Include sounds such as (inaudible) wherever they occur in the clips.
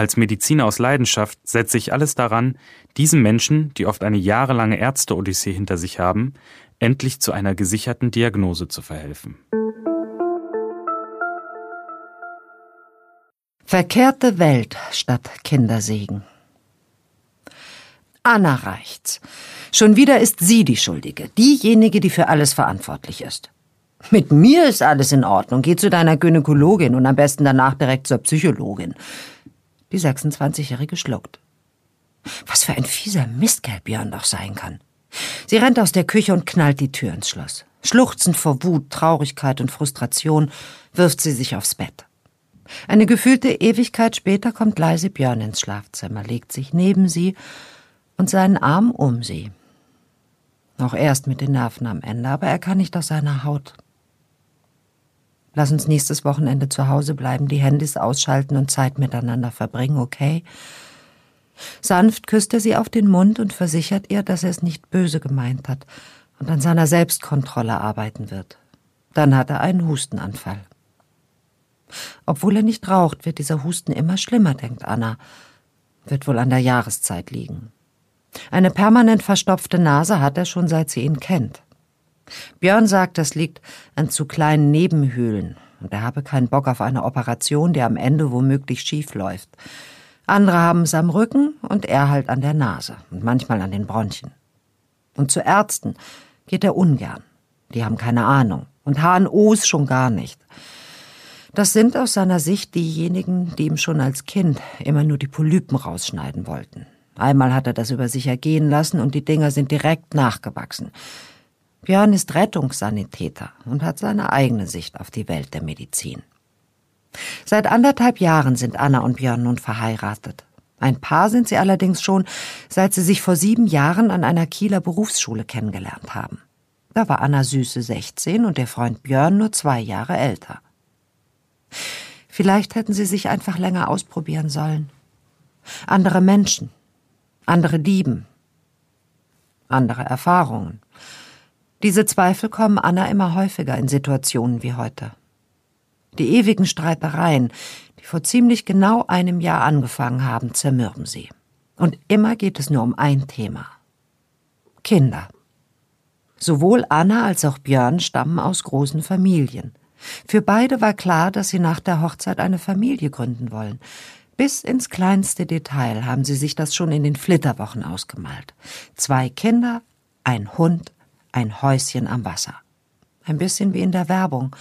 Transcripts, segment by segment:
Als Mediziner aus Leidenschaft setze ich alles daran, diesen Menschen, die oft eine jahrelange Ärzte-Odyssee hinter sich haben, endlich zu einer gesicherten Diagnose zu verhelfen. Verkehrte Welt statt Kindersegen. Anna reicht's. Schon wieder ist sie die Schuldige, diejenige, die für alles verantwortlich ist. Mit mir ist alles in Ordnung. Geh zu deiner Gynäkologin und am besten danach direkt zur Psychologin. Die 26-Jährige schluckt. Was für ein fieser Mistkerl Björn doch sein kann. Sie rennt aus der Küche und knallt die Tür ins Schloss. Schluchzend vor Wut, Traurigkeit und Frustration wirft sie sich aufs Bett. Eine gefühlte Ewigkeit später kommt leise Björn ins Schlafzimmer, legt sich neben sie und seinen Arm um sie. Noch erst mit den Nerven am Ende, aber er kann nicht aus seiner Haut. Lass uns nächstes Wochenende zu Hause bleiben, die Handys ausschalten und Zeit miteinander verbringen, okay? Sanft küsst er sie auf den Mund und versichert ihr, dass er es nicht böse gemeint hat und an seiner Selbstkontrolle arbeiten wird. Dann hat er einen Hustenanfall. Obwohl er nicht raucht, wird dieser Husten immer schlimmer, denkt Anna. Wird wohl an der Jahreszeit liegen. Eine permanent verstopfte Nase hat er schon seit sie ihn kennt. Björn sagt, das liegt an zu kleinen Nebenhöhlen und er habe keinen Bock auf eine Operation, die am Ende womöglich schief läuft. Andere haben es am Rücken und er halt an der Nase und manchmal an den Bronchien. Und zu Ärzten geht er ungern. Die haben keine Ahnung. Und HNOs schon gar nicht. Das sind aus seiner Sicht diejenigen, die ihm schon als Kind immer nur die Polypen rausschneiden wollten. Einmal hat er das über sich ergehen lassen und die Dinger sind direkt nachgewachsen. Björn ist Rettungssanitäter und hat seine eigene Sicht auf die Welt der Medizin. Seit anderthalb Jahren sind Anna und Björn nun verheiratet. Ein Paar sind sie allerdings schon, seit sie sich vor sieben Jahren an einer Kieler Berufsschule kennengelernt haben. Da war Anna süße 16 und der Freund Björn nur zwei Jahre älter. Vielleicht hätten sie sich einfach länger ausprobieren sollen. Andere Menschen, andere Lieben, andere Erfahrungen. Diese Zweifel kommen Anna immer häufiger in Situationen wie heute. Die ewigen Streitereien, die vor ziemlich genau einem Jahr angefangen haben, zermürben sie. Und immer geht es nur um ein Thema. Kinder. Sowohl Anna als auch Björn stammen aus großen Familien. Für beide war klar, dass sie nach der Hochzeit eine Familie gründen wollen. Bis ins kleinste Detail haben sie sich das schon in den Flitterwochen ausgemalt. Zwei Kinder, ein Hund, ein Häuschen am Wasser. Ein bisschen wie in der Werbung.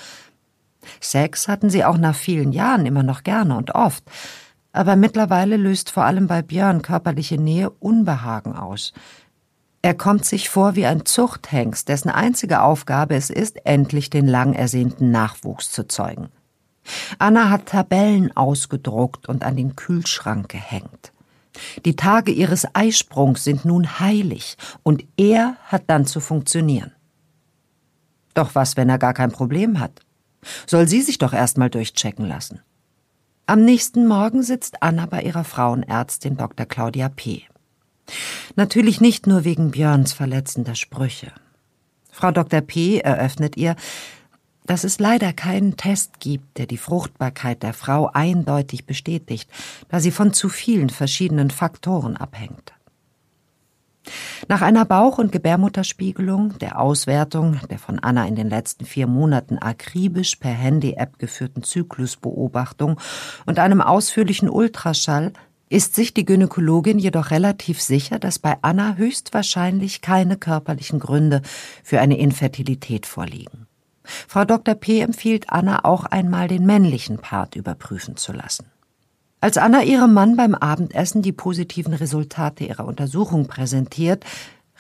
Sex hatten sie auch nach vielen Jahren immer noch gerne und oft. Aber mittlerweile löst vor allem bei Björn körperliche Nähe Unbehagen aus. Er kommt sich vor wie ein Zuchthengst, dessen einzige Aufgabe es ist, endlich den lang ersehnten Nachwuchs zu zeugen. Anna hat Tabellen ausgedruckt und an den Kühlschrank gehängt. Die Tage ihres Eisprungs sind nun heilig, und er hat dann zu funktionieren. Doch was, wenn er gar kein Problem hat? Soll sie sich doch erst mal durchchecken lassen. Am nächsten Morgen sitzt Anna bei ihrer Frauenärztin Dr. Claudia P. Natürlich nicht nur wegen Björns verletzender Sprüche. Frau Dr. P. eröffnet ihr, dass es leider keinen Test gibt, der die Fruchtbarkeit der Frau eindeutig bestätigt, da sie von zu vielen verschiedenen Faktoren abhängt. Nach einer Bauch- und Gebärmutterspiegelung, der Auswertung der von Anna in den letzten vier Monaten akribisch per Handy-App geführten Zyklusbeobachtung und einem ausführlichen Ultraschall ist sich die Gynäkologin jedoch relativ sicher, dass bei Anna höchstwahrscheinlich keine körperlichen Gründe für eine Infertilität vorliegen. Frau Dr. P. empfiehlt Anna auch einmal den männlichen Part überprüfen zu lassen. Als Anna ihrem Mann beim Abendessen die positiven Resultate ihrer Untersuchung präsentiert,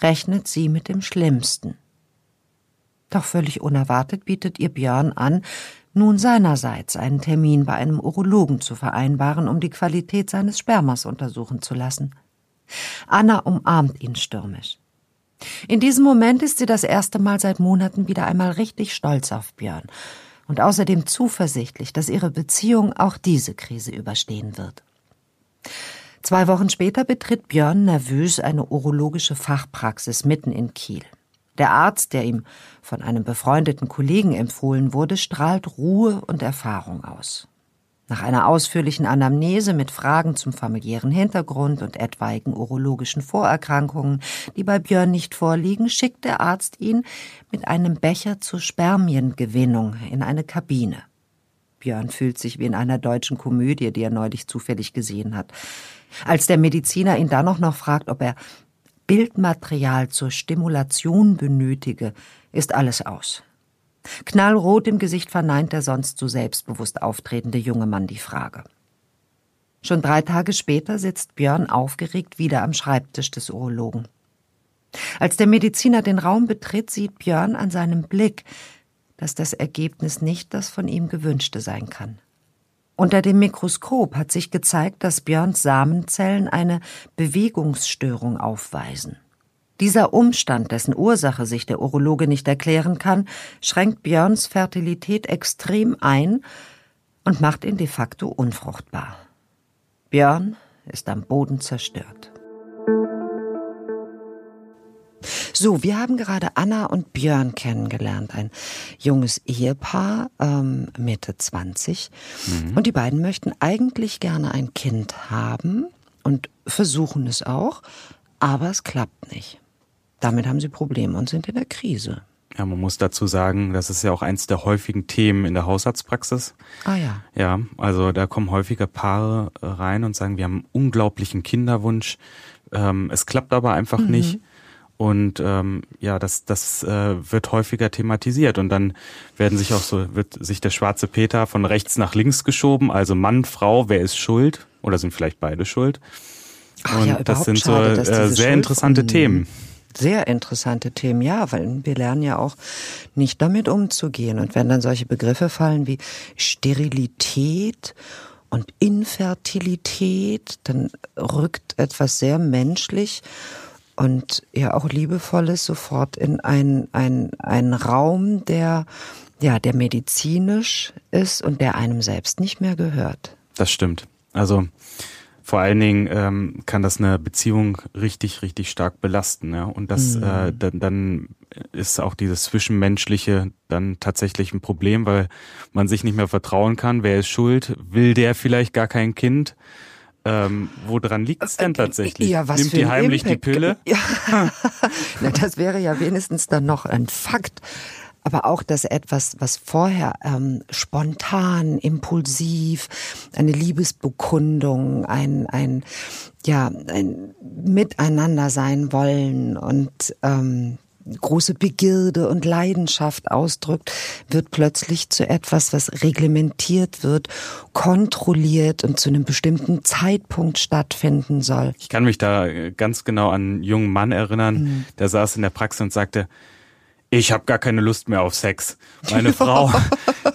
rechnet sie mit dem Schlimmsten. Doch völlig unerwartet bietet ihr Björn an, nun seinerseits einen Termin bei einem Urologen zu vereinbaren, um die Qualität seines Spermas untersuchen zu lassen. Anna umarmt ihn stürmisch. In diesem Moment ist sie das erste Mal seit Monaten wieder einmal richtig stolz auf Björn und außerdem zuversichtlich, dass ihre Beziehung auch diese Krise überstehen wird. Zwei Wochen später betritt Björn nervös eine urologische Fachpraxis mitten in Kiel. Der Arzt, der ihm von einem befreundeten Kollegen empfohlen wurde, strahlt Ruhe und Erfahrung aus. Nach einer ausführlichen Anamnese mit Fragen zum familiären Hintergrund und etwaigen urologischen Vorerkrankungen, die bei Björn nicht vorliegen, schickt der Arzt ihn mit einem Becher zur Spermiengewinnung in eine Kabine. Björn fühlt sich wie in einer deutschen Komödie, die er neulich zufällig gesehen hat. Als der Mediziner ihn dann noch fragt, ob er Bildmaterial zur Stimulation benötige, ist alles aus. Knallrot im Gesicht verneint der sonst so selbstbewusst auftretende junge Mann die Frage. Schon drei Tage später sitzt Björn aufgeregt wieder am Schreibtisch des Urologen. Als der Mediziner den Raum betritt, sieht Björn an seinem Blick, dass das Ergebnis nicht das von ihm gewünschte sein kann. Unter dem Mikroskop hat sich gezeigt, dass Björns Samenzellen eine Bewegungsstörung aufweisen. Dieser Umstand, dessen Ursache sich der Urologe nicht erklären kann, schränkt Björns Fertilität extrem ein und macht ihn de facto unfruchtbar. Björn ist am Boden zerstört. So, wir haben gerade Anna und Björn kennengelernt, ein junges Ehepaar, ähm, Mitte 20. Mhm. Und die beiden möchten eigentlich gerne ein Kind haben und versuchen es auch, aber es klappt nicht. Damit haben sie Probleme und sind in der Krise. Ja, man muss dazu sagen, das ist ja auch eins der häufigen Themen in der Hausarztpraxis. Ah ja. Ja, also da kommen häufiger Paare rein und sagen, wir haben einen unglaublichen Kinderwunsch. Ähm, es klappt aber einfach mhm. nicht. Und ähm, ja, das, das äh, wird häufiger thematisiert. Und dann werden sich auch so, wird sich der schwarze Peter von rechts nach links geschoben, also Mann, Frau, wer ist schuld? Oder sind vielleicht beide schuld? Ach, und ja, das sind schade, so äh, sehr interessante Themen. Sehr interessante Themen, ja, weil wir lernen ja auch nicht damit umzugehen. Und wenn dann solche Begriffe fallen wie Sterilität und Infertilität, dann rückt etwas sehr menschlich und ja auch liebevolles sofort in einen, einen, einen Raum, der ja, der medizinisch ist und der einem selbst nicht mehr gehört. Das stimmt. Also vor allen Dingen ähm, kann das eine Beziehung richtig, richtig stark belasten. Ja? Und das mhm. äh, dann, dann ist auch dieses Zwischenmenschliche dann tatsächlich ein Problem, weil man sich nicht mehr vertrauen kann. Wer ist schuld? Will der vielleicht gar kein Kind? Ähm, woran liegt es denn tatsächlich? Ja, was Nimmt die heimlich Impact. die Pille? (laughs) Ja. Na, das wäre ja wenigstens dann noch ein Fakt. Aber auch, dass etwas, was vorher ähm, spontan, impulsiv, eine Liebesbekundung, ein, ein, ja, ein Miteinander sein wollen und ähm, große Begierde und Leidenschaft ausdrückt, wird plötzlich zu etwas, was reglementiert wird, kontrolliert und zu einem bestimmten Zeitpunkt stattfinden soll. Ich kann mich da äh, ganz genau an einen jungen Mann erinnern, mhm. der saß in der Praxis und sagte, ich habe gar keine Lust mehr auf Sex. Meine (laughs) Frau,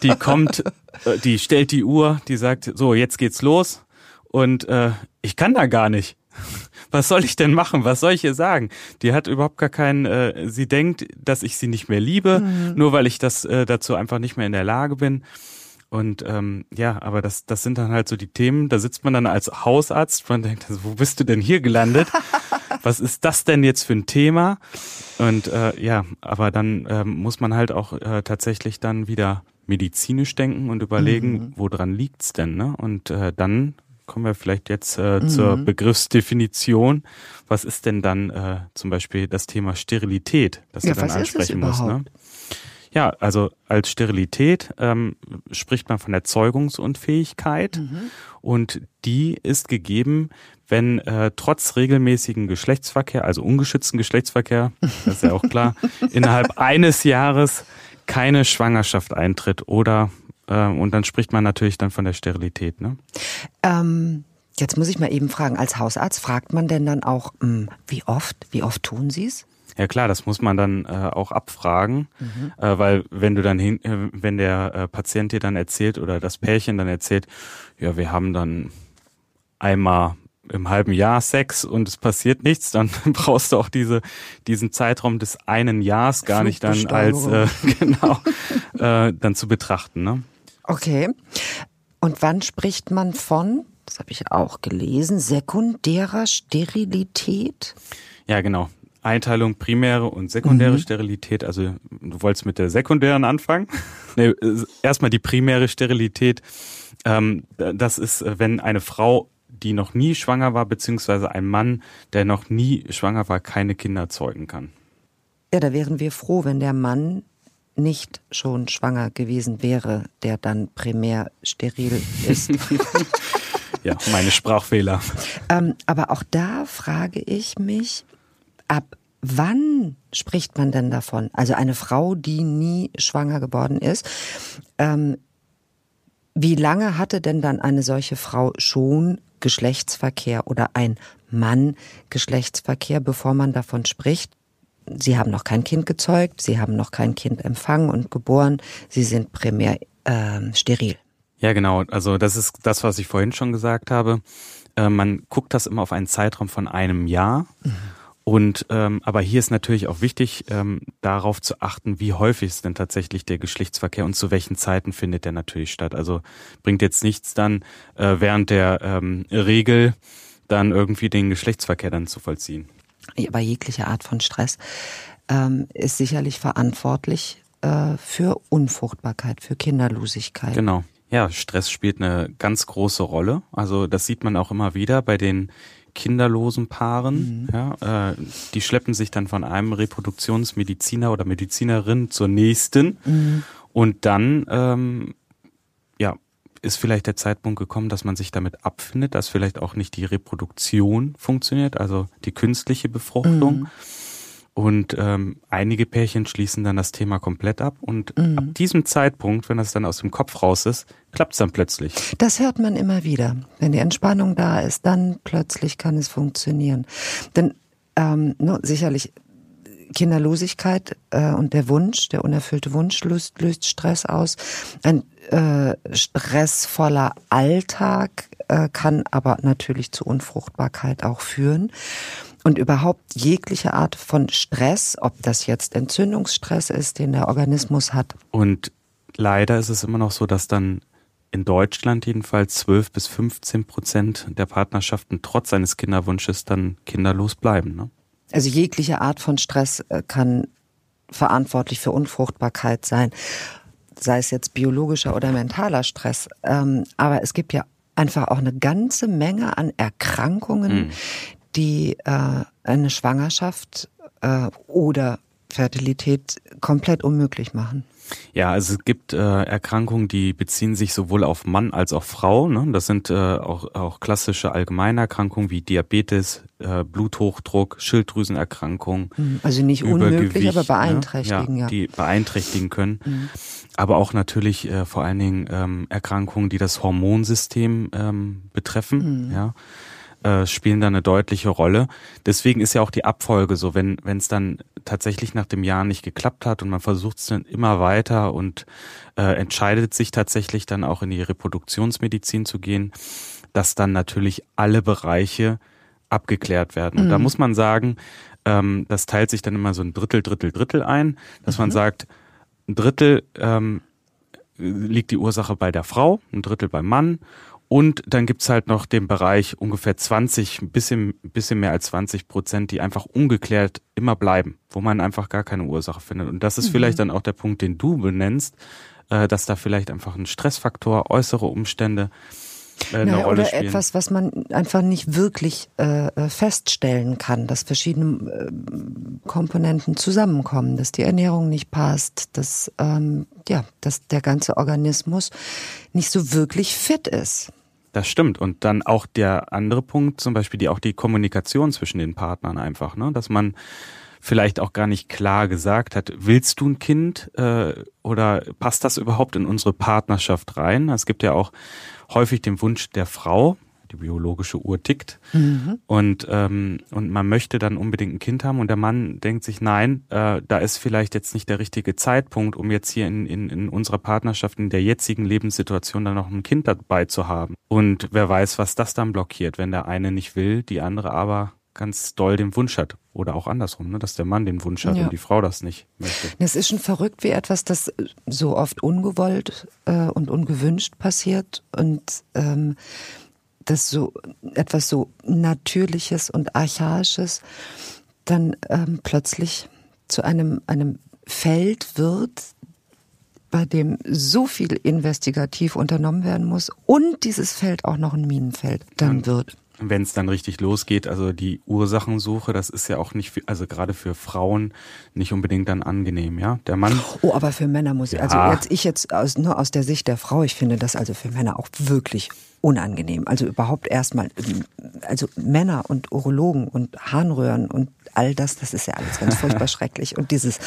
die kommt, äh, die stellt die Uhr, die sagt, so, jetzt geht's los und äh, ich kann da gar nicht (laughs) was soll ich denn machen? Was soll ich ihr sagen? Die hat überhaupt gar keinen, äh, sie denkt, dass ich sie nicht mehr liebe, mhm. nur weil ich das äh, dazu einfach nicht mehr in der Lage bin. Und ähm, ja, aber das, das sind dann halt so die Themen. Da sitzt man dann als Hausarzt, man denkt, also, wo bist du denn hier gelandet? (laughs) Was ist das denn jetzt für ein Thema? Und äh, ja, aber dann ähm, muss man halt auch äh, tatsächlich dann wieder medizinisch denken und überlegen, mhm. woran liegt's denn? Ne? Und äh, dann kommen wir vielleicht jetzt äh, mhm. zur Begriffsdefinition. Was ist denn dann äh, zum Beispiel das Thema Sterilität, das ja, du dann ansprechen musst? Ne? Ja, also als Sterilität ähm, spricht man von der Zeugungsunfähigkeit mhm. Und die ist gegeben, wenn äh, trotz regelmäßigen Geschlechtsverkehr, also ungeschützten Geschlechtsverkehr, das ist ja auch klar, (laughs) innerhalb eines Jahres keine Schwangerschaft eintritt oder äh, und dann spricht man natürlich dann von der Sterilität. Ne? Ähm, jetzt muss ich mal eben fragen, als Hausarzt fragt man denn dann auch, mh, hm, wie oft, wie oft tun Sie es? Ja klar, das muss man dann äh, auch abfragen, mhm. äh, weil wenn du dann hin, äh, wenn der äh, Patient dir dann erzählt oder das Pärchen dann erzählt, ja, wir haben dann einmal im halben Jahr Sex und es passiert nichts, dann (laughs) brauchst du auch diese diesen Zeitraum des einen Jahres gar nicht dann als äh, (laughs) genau äh, dann zu betrachten. Ne? Okay. Und wann spricht man von, das habe ich auch gelesen, sekundärer Sterilität? Ja, genau. Einteilung primäre und sekundäre mhm. Sterilität. Also du wolltest mit der sekundären anfangen. (laughs) nee, erstmal die primäre Sterilität. Ähm, das ist, wenn eine Frau, die noch nie schwanger war, beziehungsweise ein Mann, der noch nie schwanger war, keine Kinder zeugen kann. Ja, da wären wir froh, wenn der Mann nicht schon schwanger gewesen wäre, der dann primär steril ist. (laughs) ja, meine Sprachfehler. Ähm, aber auch da frage ich mich, ab wann spricht man denn davon? Also eine Frau, die nie schwanger geworden ist. Ähm, wie lange hatte denn dann eine solche Frau schon Geschlechtsverkehr oder ein Mann Geschlechtsverkehr, bevor man davon spricht? Sie haben noch kein Kind gezeugt, Sie haben noch kein Kind empfangen und geboren, Sie sind primär äh, steril. Ja, genau. Also das ist das, was ich vorhin schon gesagt habe. Äh, man guckt das immer auf einen Zeitraum von einem Jahr. Mhm. Und ähm, aber hier ist natürlich auch wichtig, ähm, darauf zu achten, wie häufig ist denn tatsächlich der Geschlechtsverkehr und zu welchen Zeiten findet der natürlich statt. Also bringt jetzt nichts dann äh, während der ähm, Regel dann irgendwie den Geschlechtsverkehr dann zu vollziehen. Aber jegliche Art von Stress ähm, ist sicherlich verantwortlich äh, für Unfruchtbarkeit, für Kinderlosigkeit. Genau. Ja, Stress spielt eine ganz große Rolle. Also das sieht man auch immer wieder bei den kinderlosen Paaren. Mhm. Ja, äh, die schleppen sich dann von einem Reproduktionsmediziner oder Medizinerin zur nächsten. Mhm. Und dann ähm, ja, ist vielleicht der Zeitpunkt gekommen, dass man sich damit abfindet, dass vielleicht auch nicht die Reproduktion funktioniert, also die künstliche Befruchtung. Mhm. Und ähm, einige Pärchen schließen dann das Thema komplett ab. Und mhm. ab diesem Zeitpunkt, wenn das dann aus dem Kopf raus ist, klappt es dann plötzlich. Das hört man immer wieder. Wenn die Entspannung da ist, dann plötzlich kann es funktionieren. Denn ähm, no, sicherlich Kinderlosigkeit äh, und der Wunsch, der unerfüllte Wunsch löst, löst Stress aus. Ein äh, stressvoller Alltag äh, kann aber natürlich zu Unfruchtbarkeit auch führen und überhaupt jegliche Art von Stress, ob das jetzt Entzündungsstress ist, den der Organismus hat. Und leider ist es immer noch so, dass dann in Deutschland jedenfalls 12 bis 15 Prozent der Partnerschaften trotz eines Kinderwunsches dann kinderlos bleiben. Ne? Also jegliche Art von Stress äh, kann verantwortlich für Unfruchtbarkeit sein, sei es jetzt biologischer oder mentaler Stress. Ähm, aber es gibt ja einfach auch eine ganze Menge an Erkrankungen, mhm die äh, eine Schwangerschaft äh, oder Fertilität komplett unmöglich machen. Ja, also es gibt äh, Erkrankungen, die beziehen sich sowohl auf Mann als auch Frau. Ne? Das sind äh, auch, auch klassische Allgemeinerkrankungen wie Diabetes, äh, Bluthochdruck, Schilddrüsenerkrankungen. Mhm. Also nicht unmöglich, aber ne? beeinträchtigen, ne? ja, ja. Die beeinträchtigen können. Mhm. Aber auch natürlich äh, vor allen Dingen ähm, Erkrankungen, die das Hormonsystem ähm, betreffen. Mhm. Ja äh, spielen da eine deutliche Rolle. Deswegen ist ja auch die Abfolge so, wenn wenn es dann tatsächlich nach dem Jahr nicht geklappt hat und man versucht es dann immer weiter und äh, entscheidet sich tatsächlich dann auch in die Reproduktionsmedizin zu gehen, dass dann natürlich alle Bereiche abgeklärt werden. Und mhm. da muss man sagen, ähm, das teilt sich dann immer so ein Drittel, Drittel, Drittel ein, dass mhm. man sagt, ein Drittel ähm, liegt die Ursache bei der Frau, ein Drittel beim Mann und dann gibt's halt noch den Bereich ungefähr 20, ein bisschen, bisschen mehr als 20 Prozent, die einfach ungeklärt immer bleiben, wo man einfach gar keine Ursache findet. Und das ist mhm. vielleicht dann auch der Punkt, den du benennst, äh, dass da vielleicht einfach ein Stressfaktor, äußere Umstände eine naja, Rolle oder spielen. etwas, was man einfach nicht wirklich äh, äh, feststellen kann, dass verschiedene äh, Komponenten zusammenkommen, dass die Ernährung nicht passt, dass ähm, ja, dass der ganze Organismus nicht so wirklich fit ist. Das stimmt. Und dann auch der andere Punkt, zum Beispiel die auch die Kommunikation zwischen den Partnern einfach, ne? Dass man vielleicht auch gar nicht klar gesagt hat, willst du ein Kind äh, oder passt das überhaupt in unsere Partnerschaft rein? Es gibt ja auch häufig den Wunsch der Frau, die biologische Uhr tickt mhm. und ähm, und man möchte dann unbedingt ein Kind haben und der Mann denkt sich nein äh, da ist vielleicht jetzt nicht der richtige Zeitpunkt um jetzt hier in, in, in unserer Partnerschaft in der jetzigen Lebenssituation dann noch ein Kind dabei zu haben und wer weiß was das dann blockiert wenn der eine nicht will die andere aber ganz doll den Wunsch hat. Oder auch andersrum, ne? dass der Mann den Wunsch hat ja. und die Frau das nicht möchte. Es ist schon verrückt, wie etwas, das so oft ungewollt äh, und ungewünscht passiert und ähm, das so etwas so Natürliches und Archaisches dann ähm, plötzlich zu einem, einem Feld wird, bei dem so viel investigativ unternommen werden muss und dieses Feld auch noch ein Minenfeld dann wird wenn es dann richtig losgeht, also die Ursachensuche, das ist ja auch nicht, für, also gerade für Frauen nicht unbedingt dann angenehm, ja. Der Mann. Oh, aber für Männer muss ich, also ja. also jetzt ich jetzt aus, nur aus der Sicht der Frau, ich finde das also für Männer auch wirklich unangenehm. Also überhaupt erstmal, also Männer und Urologen und Harnröhren und all das, das ist ja alles ganz furchtbar (laughs) schrecklich. Und dieses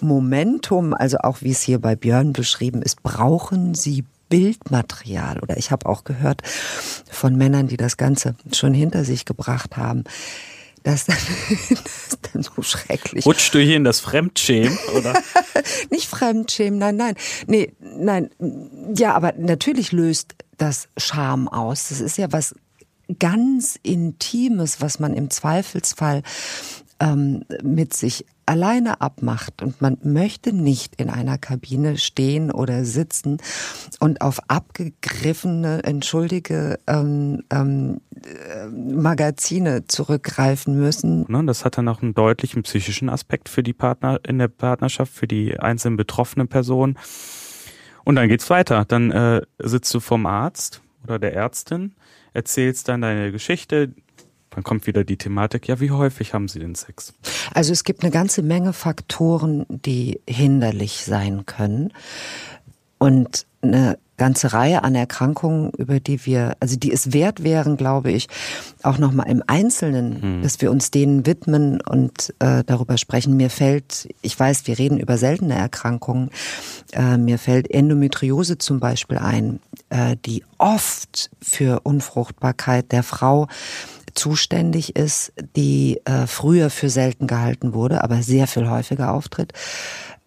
Momentum, also auch wie es hier bei Björn beschrieben ist, brauchen sie Bildmaterial. Oder ich habe auch gehört von Männern, die das Ganze schon hinter sich gebracht haben. (laughs) Das, das ist dann so schrecklich. Rutschst du hier in das Fremdschämen, oder? (laughs) Nicht Fremdschämen, nein, nein. Nee, nein. Ja, aber natürlich löst das Scham aus. Das ist ja was ganz Intimes, was man im Zweifelsfall ähm, mit sich alleine abmacht und man möchte nicht in einer Kabine stehen oder sitzen und auf abgegriffene, entschuldige ähm, ähm, äh, Magazine zurückgreifen müssen. Das hat dann auch einen deutlichen psychischen Aspekt für die Partner in der Partnerschaft, für die einzelnen betroffenen Personen. Und dann geht's weiter. Dann äh, sitzt du vom Arzt oder der Ärztin, erzählst dann deine Geschichte, dann kommt wieder die Thematik, ja, wie häufig haben Sie den Sex? Also es gibt eine ganze Menge Faktoren, die hinderlich sein können. Und eine ganze Reihe an Erkrankungen, über die wir, also die es wert wären, glaube ich, auch nochmal im Einzelnen, mhm. dass wir uns denen widmen und äh, darüber sprechen. Mir fällt, ich weiß, wir reden über seltene Erkrankungen, äh, mir fällt Endometriose zum Beispiel ein, äh, die oft für Unfruchtbarkeit der Frau zuständig ist, die äh, früher für selten gehalten wurde, aber sehr viel häufiger auftritt.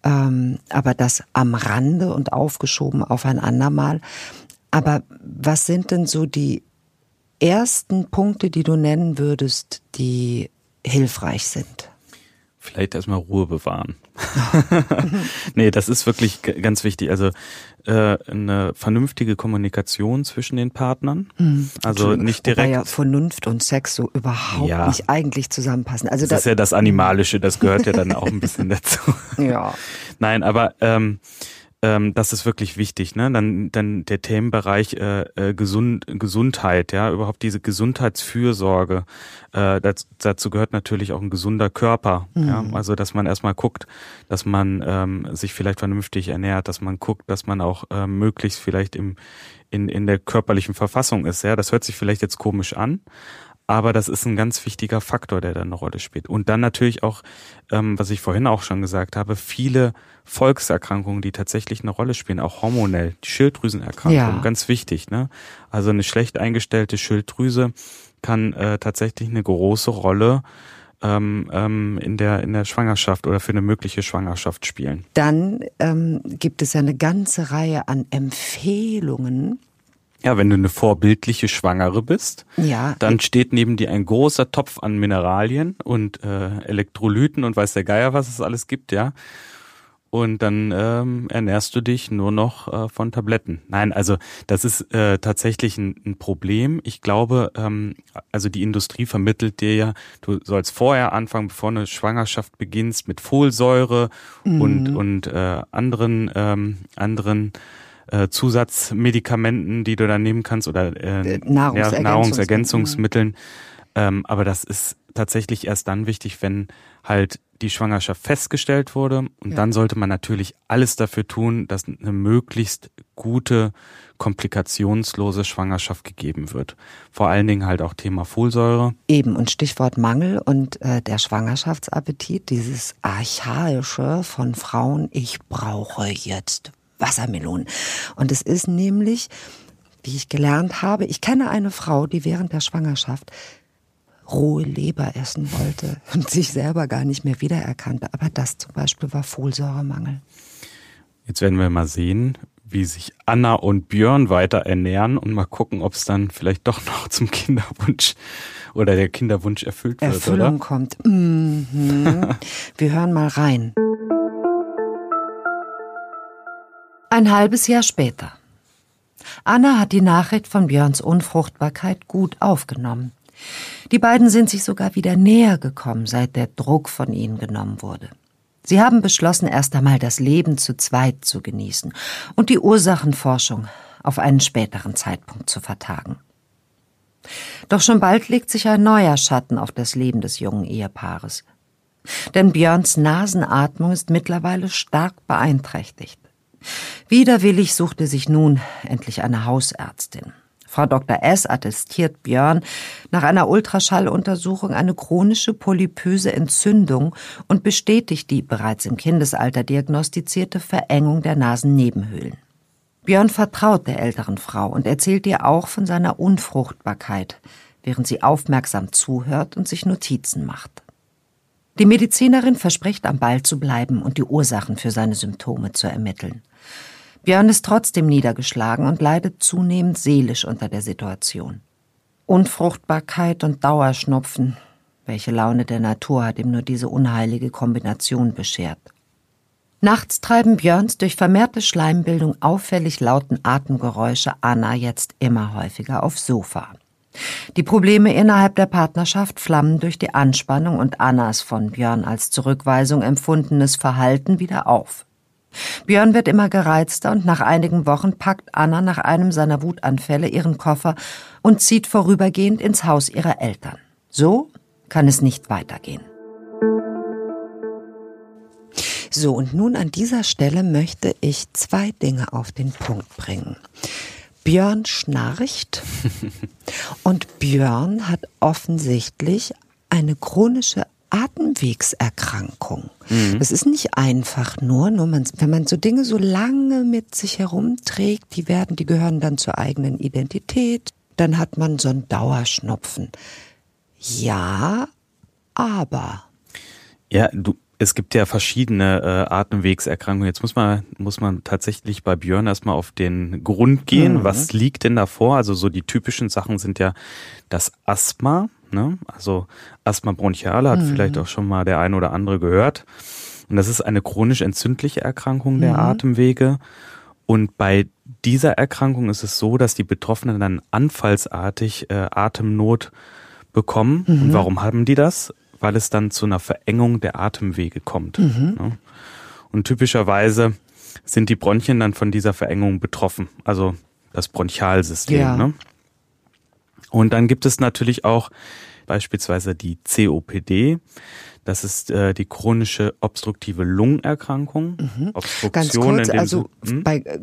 Ähm, aber das am Rande und aufgeschoben auf ein andermal. Aber was sind denn so die ersten Punkte, die du nennen würdest, die hilfreich sind? Vielleicht erstmal Ruhe bewahren. (laughs) nee, das ist wirklich ganz wichtig. Also äh, eine vernünftige Kommunikation zwischen den Partnern. Mhm. Also nicht direkt. Wobei ja Vernunft und Sex so überhaupt ja. nicht eigentlich zusammenpassen. Also das, das ist ja das Animalische, das gehört ja dann auch ein bisschen dazu. ja. (laughs) Nein, aber ähm, ähm, das ist wirklich wichtig. Ne? Dann, dann der Themenbereich äh, äh, Gesund, Gesundheit, ja, überhaupt diese Gesundheitsfürsorge. Äh, das, dazu gehört natürlich auch ein gesunder Körper. Mhm. Ja? Also dass man erstmal guckt, dass man ähm, sich vielleicht vernünftig ernährt, dass man guckt, dass man auch äh, möglichst vielleicht im in, in der körperlichen Verfassung ist. Ja, das hört sich vielleicht jetzt komisch an, aber das ist ein ganz wichtiger Faktor, der da eine Rolle spielt. Und dann natürlich auch, ähm, was ich vorhin auch schon gesagt habe, viele Volkserkrankungen, die tatsächlich eine Rolle spielen, auch hormonell. Die Schilddrüsenerkrankung, ja. ganz wichtig. Ne? Also eine schlecht eingestellte Schilddrüse kann äh, tatsächlich eine große Rolle ähm, ähm, in der in der Schwangerschaft oder für eine mögliche Schwangerschaft spielen. Dann ähm, gibt es ja eine ganze Reihe an Empfehlungen, ja, wenn du eine vorbildliche Schwangere bist, ja. dann steht neben dir ein großer Topf an Mineralien und äh, Elektrolyten und weiß der Geier, was es alles gibt, ja. Und dann ähm, ernährst du dich nur noch äh, von Tabletten. Nein, also das ist äh, tatsächlich ein, ein Problem. Ich glaube, ähm, also die Industrie vermittelt dir ja, du sollst vorher anfangen, bevor eine Schwangerschaft beginnst, mit Folsäure mhm. und und äh, anderen ähm, anderen äh, Zusatzmedikamenten, die du dann nehmen kannst oder äh, Äh, Nahrungsergänzungs- Nahrungsergänzungsmitteln. Ähm, aber das ist tatsächlich erst dann wichtig, wenn halt die Schwangerschaft festgestellt wurde. Und Ja. dann sollte man natürlich alles dafür tun, dass eine möglichst gute, komplikationslose Schwangerschaft gegeben wird. Vor allen Dingen halt auch Thema Folsäure. Eben, und Stichwort Mangel und äh, der Schwangerschaftsappetit, dieses Archaische von Frauen, ich brauche jetzt Wassermelonen. Und es ist nämlich, wie ich gelernt habe, ich kenne eine Frau, die während der Schwangerschaft rohe Leber essen wollte (laughs) und sich selber gar nicht mehr wiedererkannte. Aber das zum Beispiel war Folsäuremangel. Jetzt werden wir mal sehen, wie sich Anna und Björn weiter ernähren und mal gucken, ob es dann vielleicht doch noch zum Kinderwunsch oder der Kinderwunsch erfüllt wird, Erfüllung oder? kommt. Mhm. (laughs) Wir hören mal rein. Ein halbes Jahr später. Anna hat die Nachricht von Björns Unfruchtbarkeit gut aufgenommen. Die beiden sind sich sogar wieder näher gekommen, seit der Druck von ihnen genommen wurde. Sie haben beschlossen, erst einmal das Leben zu zweit zu genießen und die Ursachenforschung auf einen späteren Zeitpunkt zu vertagen. Doch schon bald legt sich ein neuer Schatten auf das Leben des jungen Ehepaares. Denn Björns Nasenatmung ist mittlerweile stark beeinträchtigt. Widerwillig suchte sich nun endlich eine Hausärztin. Frau Dr. S. attestiert Björn nach einer Ultraschalluntersuchung eine chronische polypöse Entzündung und bestätigt die bereits im Kindesalter diagnostizierte Verengung der Nasennebenhöhlen. Björn vertraut der älteren Frau und erzählt ihr auch von seiner Unfruchtbarkeit, während sie aufmerksam zuhört und sich Notizen macht. Die Medizinerin verspricht, am Ball zu bleiben und die Ursachen für seine Symptome zu ermitteln. Björn ist trotzdem niedergeschlagen und leidet zunehmend seelisch unter der Situation. Unfruchtbarkeit und Dauerschnupfen. Welche Laune der Natur hat ihm nur diese unheilige Kombination beschert? Nachts treiben Björns durch vermehrte Schleimbildung auffällig lauten Atemgeräusche Anna jetzt immer häufiger aufs Sofa. Die Probleme innerhalb der Partnerschaft flammen durch die Anspannung und Annas von Björn als Zurückweisung empfundenes Verhalten wieder auf. Björn wird immer gereizter und nach einigen Wochen packt Anna nach einem seiner Wutanfälle ihren Koffer und zieht vorübergehend ins Haus ihrer Eltern. So kann es nicht weitergehen. So, und nun an dieser Stelle möchte ich zwei Dinge auf den Punkt bringen. Björn schnarcht (laughs) und Björn hat offensichtlich eine chronische Atemwegserkrankung. Das ist nicht einfach nur, nur man, wenn man so Dinge so lange mit sich herumträgt, die werden, die gehören dann zur eigenen Identität, dann hat man so einen Dauerschnupfen. Ja, aber Ja, du, es gibt ja verschiedene äh, Atemwegserkrankungen. Jetzt muss man, muss man tatsächlich bei Björn erstmal auf den Grund gehen. Mhm. Was liegt denn davor? Also so die typischen Sachen sind ja das Asthma, ne? Also Asthma bronchiale hat vielleicht auch schon mal der eine oder andere gehört. Und das ist eine chronisch entzündliche Erkrankung der Atemwege. Und bei dieser Erkrankung ist es so, dass die Betroffenen dann anfallsartig äh, Atemnot bekommen. Und warum haben die das? Weil es dann zu einer Verengung der Atemwege kommt. Ne? Und typischerweise sind die Bronchien dann von dieser Verengung betroffen. Also das Bronchialsystem. Ja. Ne? Und dann gibt es natürlich auch beispielsweise die COPD. Das ist äh, die chronische obstruktive Lungenerkrankung. Obstruktion Mhm. ganz kurz, also hm? bei äh,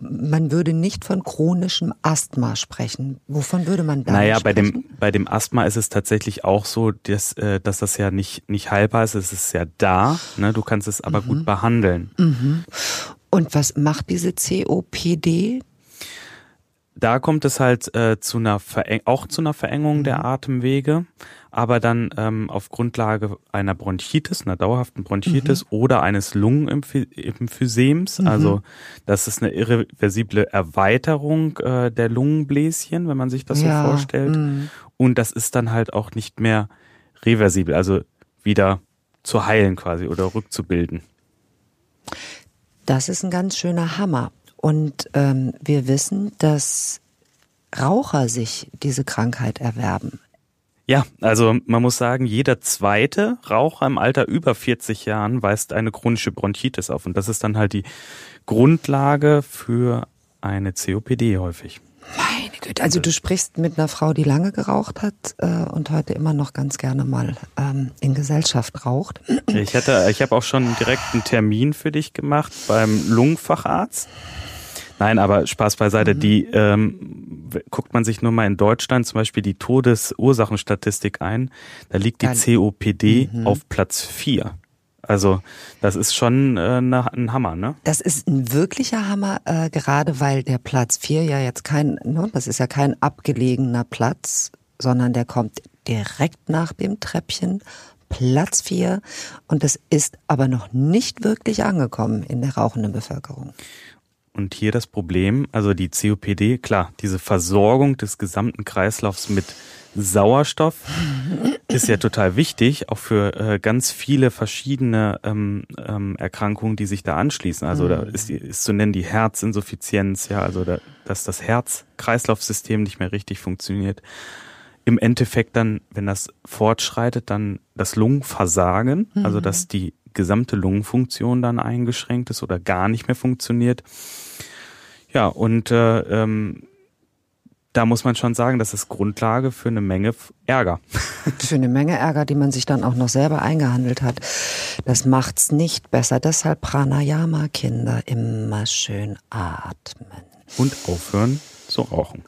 man würde nicht von chronischem Asthma sprechen. Wovon würde man da Naja, bei sprechen? dem, bei dem Asthma ist es tatsächlich auch so, dass, äh, dass das ja nicht, nicht heilbar ist. Es ist ja da. Ne? Du kannst es aber Mhm. gut behandeln. Und was macht diese COPD? Da kommt es halt äh, zu einer Vereng auch zu einer Verengung Mhm. der Atemwege, aber dann ähm, auf Grundlage einer Bronchitis, einer dauerhaften Bronchitis Mhm. oder eines Lungenemphysems. Also das ist eine irreversible Erweiterung äh, der Lungenbläschen, wenn man sich das Ja, so vorstellt. Und das ist dann halt auch nicht mehr reversibel, also wieder zu heilen quasi oder rückzubilden. Das ist ein ganz schöner Hammer. Und ähm, wir wissen, dass Raucher sich diese Krankheit erwerben. Ja, also man muss sagen, jeder zweite Raucher im Alter über 40 Jahren weist eine chronische Bronchitis auf. Und das ist dann halt die Grundlage für eine COPD häufig. Meine Güte, also du sprichst mit einer Frau, die lange geraucht hat äh, und heute immer noch ganz gerne mal ähm, in Gesellschaft raucht. Ich ich habe auch schon direkt einen Termin für dich gemacht beim Lungenfacharzt. Nein, aber Spaß beiseite. Mhm. Die ähm, guckt man sich nur mal in Deutschland zum Beispiel die Todesursachenstatistik ein. Da liegt die COPD mhm. auf Platz vier. Also das ist schon äh, ne, ein Hammer, ne? Das ist ein wirklicher Hammer, äh, gerade weil der Platz 4 ja jetzt kein, ne, das ist ja kein abgelegener Platz, sondern der kommt direkt nach dem Treppchen, Platz 4 und das ist aber noch nicht wirklich angekommen in der rauchenden Bevölkerung. Und hier das Problem, also die COPD, klar, diese Versorgung des gesamten Kreislaufs mit Sauerstoff ist ja total wichtig, auch für äh, ganz viele verschiedene ähm, ähm, Erkrankungen, die sich da anschließen. Also da ist, ist zu nennen die Herzinsuffizienz, ja, also da, dass das Herz-Kreislauf-System nicht mehr richtig funktioniert. Im Endeffekt dann, wenn das fortschreitet, dann das Lungenversagen, also mhm. dass die gesamte Lungenfunktion dann eingeschränkt ist oder gar nicht mehr funktioniert. Ja, und äh, ähm, da muss man schon sagen, das ist Grundlage für eine Menge Ärger. (laughs) Für eine Menge Ärger, die man sich dann auch noch selber eingehandelt hat. Das macht's nicht besser. Deshalb Pranayama, Kinder, immer schön atmen. Und aufhören zu rauchen.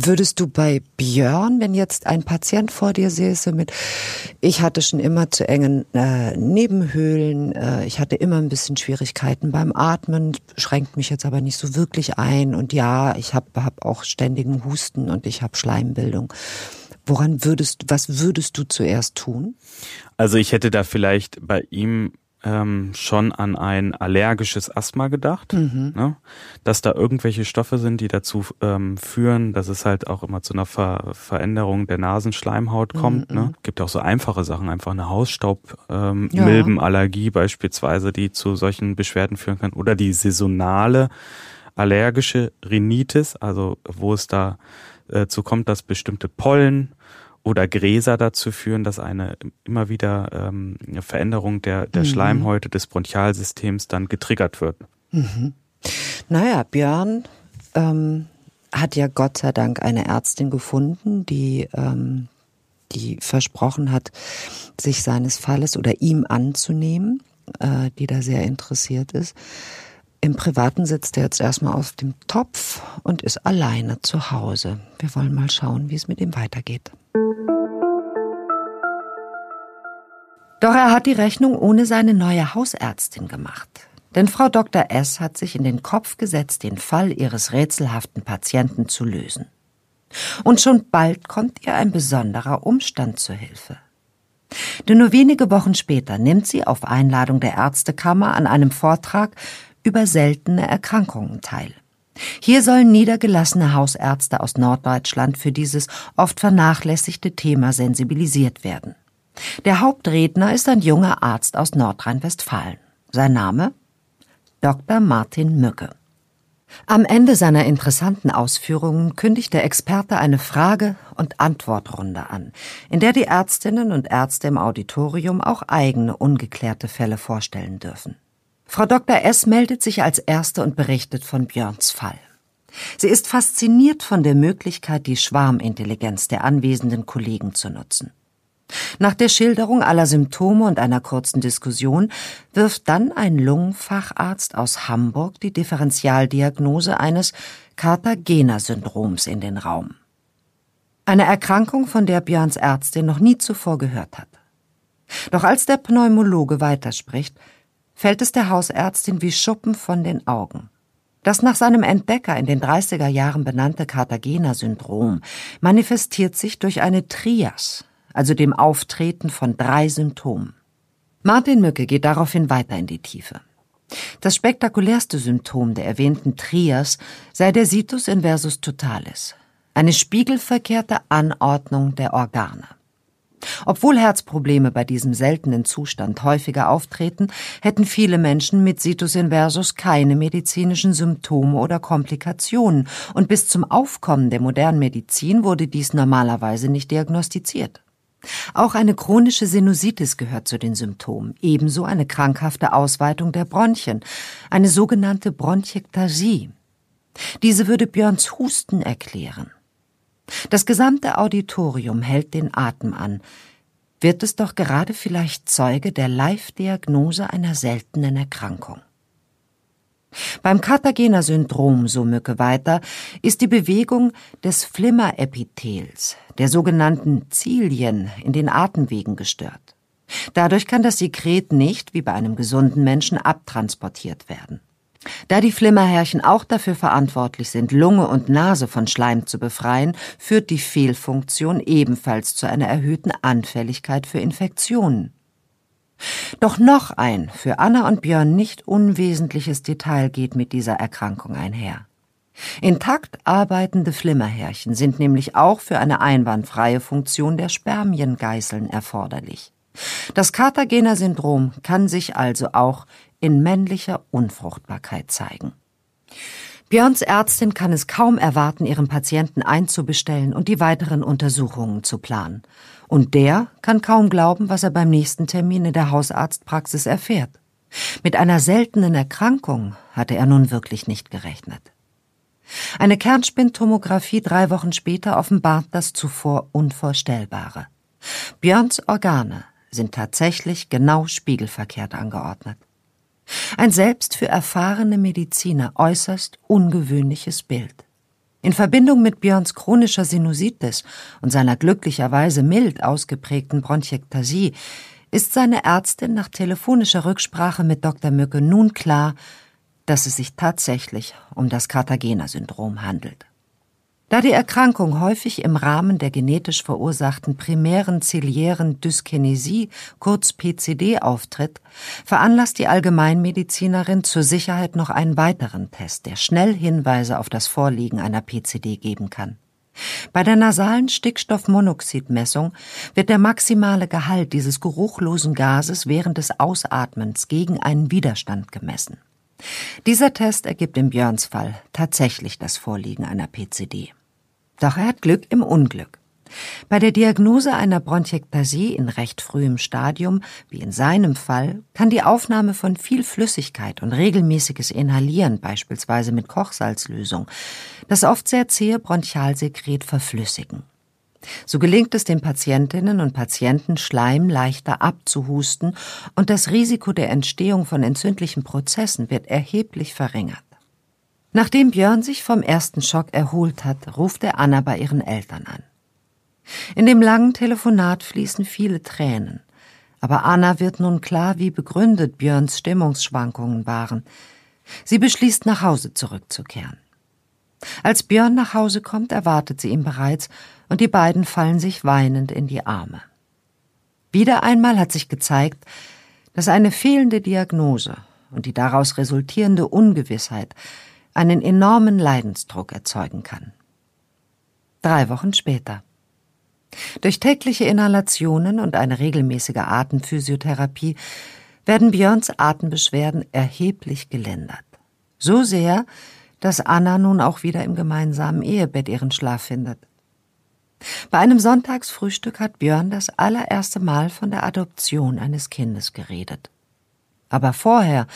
Würdest du bei Björn, wenn jetzt ein Patient vor dir säße mit, ich hatte schon immer zu engen äh, Nebenhöhlen, äh, ich hatte immer ein bisschen Schwierigkeiten beim Atmen, schränkt mich jetzt aber nicht so wirklich ein und ja, ich habe hab auch ständigen Husten und ich habe Schleimbildung. Woran würdest, was würdest du zuerst tun? Also ich hätte da vielleicht bei ihm ähm, schon an ein allergisches Asthma gedacht, mhm. ne? dass da irgendwelche Stoffe sind, die dazu ähm, führen, dass es halt auch immer zu einer Ver Veränderung der Nasenschleimhaut kommt. Mhm. Ne? Gibt auch so einfache Sachen, einfach eine Hausstaubmilbenallergie ähm, ja. beispielsweise, die zu solchen Beschwerden führen kann oder die saisonale allergische Rhinitis, also wo es da äh, zu kommt, dass bestimmte Pollen oder Gräser dazu führen, dass eine immer wieder ähm, eine Veränderung der, der mhm. Schleimhäute des Bronchialsystems dann getriggert wird. Mhm. Naja, Björn ähm, hat ja Gott sei Dank eine Ärztin gefunden, die, ähm, die versprochen hat, sich seines Falles oder ihm anzunehmen, äh, die da sehr interessiert ist. Im Privaten sitzt er jetzt erstmal auf dem Topf und ist alleine zu Hause. Wir wollen mal schauen, wie es mit ihm weitergeht. Doch er hat die Rechnung ohne seine neue Hausärztin gemacht. Denn Frau Dr. S. hat sich in den Kopf gesetzt, den Fall ihres rätselhaften Patienten zu lösen. Und schon bald kommt ihr ein besonderer Umstand zur Hilfe. Denn nur wenige Wochen später nimmt sie auf Einladung der Ärztekammer an einem Vortrag über seltene Erkrankungen teil. Hier sollen niedergelassene Hausärzte aus Norddeutschland für dieses oft vernachlässigte Thema sensibilisiert werden. Der Hauptredner ist ein junger Arzt aus Nordrhein-Westfalen. Sein Name? Dr. Martin Mücke. Am Ende seiner interessanten Ausführungen kündigt der Experte eine Frage- und Antwortrunde an, in der die Ärztinnen und Ärzte im Auditorium auch eigene ungeklärte Fälle vorstellen dürfen. Frau Dr. S. meldet sich als Erste und berichtet von Björns Fall. Sie ist fasziniert von der Möglichkeit, die Schwarmintelligenz der anwesenden Kollegen zu nutzen. Nach der Schilderung aller Symptome und einer kurzen Diskussion wirft dann ein Lungenfacharzt aus Hamburg die Differentialdiagnose eines Cartagena-Syndroms in den Raum. Eine Erkrankung, von der Björns Ärztin noch nie zuvor gehört hat. Doch als der Pneumologe weiterspricht, fällt es der Hausärztin wie Schuppen von den Augen. Das nach seinem Entdecker in den 30er Jahren benannte Cartagena-Syndrom manifestiert sich durch eine Trias, also dem Auftreten von drei Symptomen. Martin Mücke geht daraufhin weiter in die Tiefe. Das spektakulärste Symptom der erwähnten Trias sei der Situs inversus totalis, eine spiegelverkehrte Anordnung der Organe. Obwohl Herzprobleme bei diesem seltenen Zustand häufiger auftreten, hätten viele Menschen mit Situs inversus keine medizinischen Symptome oder Komplikationen, und bis zum Aufkommen der modernen Medizin wurde dies normalerweise nicht diagnostiziert. Auch eine chronische Sinusitis gehört zu den Symptomen, ebenso eine krankhafte Ausweitung der Bronchien, eine sogenannte Bronchiektasie. Diese würde Björns Husten erklären. Das gesamte Auditorium hält den Atem an. Wird es doch gerade vielleicht Zeuge der Live-Diagnose einer seltenen Erkrankung. Beim Cartagena-Syndrom, so Mücke weiter, ist die Bewegung des Flimmerepithels, der sogenannten Zilien, in den Atemwegen gestört. Dadurch kann das Sekret nicht, wie bei einem gesunden Menschen, abtransportiert werden. Da die Flimmerhärchen auch dafür verantwortlich sind, Lunge und Nase von Schleim zu befreien, führt die Fehlfunktion ebenfalls zu einer erhöhten Anfälligkeit für Infektionen. Doch noch ein für Anna und Björn nicht unwesentliches Detail geht mit dieser Erkrankung einher. Intakt arbeitende Flimmerhärchen sind nämlich auch für eine einwandfreie Funktion der Spermiengeißeln erforderlich. Das Cartagener Syndrom kann sich also auch in männlicher Unfruchtbarkeit zeigen. Björns Ärztin kann es kaum erwarten, ihren Patienten einzubestellen und die weiteren Untersuchungen zu planen. Und der kann kaum glauben, was er beim nächsten Termin in der Hausarztpraxis erfährt. Mit einer seltenen Erkrankung hatte er nun wirklich nicht gerechnet. Eine Kernspintomographie drei Wochen später offenbart das zuvor Unvorstellbare. Björns Organe sind tatsächlich genau spiegelverkehrt angeordnet. Ein selbst für erfahrene Mediziner äußerst ungewöhnliches Bild. In Verbindung mit Björns chronischer Sinusitis und seiner glücklicherweise mild ausgeprägten Bronchiektasie ist seine Ärztin nach telefonischer Rücksprache mit Dr. Mücke nun klar, dass es sich tatsächlich um das Cartagena-Syndrom handelt. Da die Erkrankung häufig im Rahmen der genetisch verursachten primären ziliären Dyskinesie, kurz PCD, auftritt, veranlasst die Allgemeinmedizinerin zur Sicherheit noch einen weiteren Test, der schnell Hinweise auf das Vorliegen einer PCD geben kann. Bei der nasalen Stickstoffmonoxidmessung wird der maximale Gehalt dieses geruchlosen Gases während des Ausatmens gegen einen Widerstand gemessen. Dieser Test ergibt im Björns Fall tatsächlich das Vorliegen einer PCD. Doch er hat Glück im Unglück. Bei der Diagnose einer Bronchiektasie in recht frühem Stadium, wie in seinem Fall, kann die Aufnahme von viel Flüssigkeit und regelmäßiges Inhalieren, beispielsweise mit Kochsalzlösung, das oft sehr zähe Bronchialsekret verflüssigen. So gelingt es den Patientinnen und Patienten, Schleim leichter abzuhusten und das Risiko der Entstehung von entzündlichen Prozessen wird erheblich verringert. Nachdem Björn sich vom ersten Schock erholt hat, ruft er Anna bei ihren Eltern an. In dem langen Telefonat fließen viele Tränen, aber Anna wird nun klar, wie begründet Björns Stimmungsschwankungen waren. Sie beschließt, nach Hause zurückzukehren. Als Björn nach Hause kommt, erwartet sie ihn bereits, und die beiden fallen sich weinend in die Arme. Wieder einmal hat sich gezeigt, dass eine fehlende Diagnose und die daraus resultierende Ungewissheit einen enormen Leidensdruck erzeugen kann. Drei Wochen später. Durch tägliche Inhalationen und eine regelmäßige Atemphysiotherapie werden Björns Atembeschwerden erheblich gelindert. So sehr, dass Anna nun auch wieder im gemeinsamen Ehebett ihren Schlaf findet. Bei einem Sonntagsfrühstück hat Björn das allererste Mal von der Adoption eines Kindes geredet. Aber vorher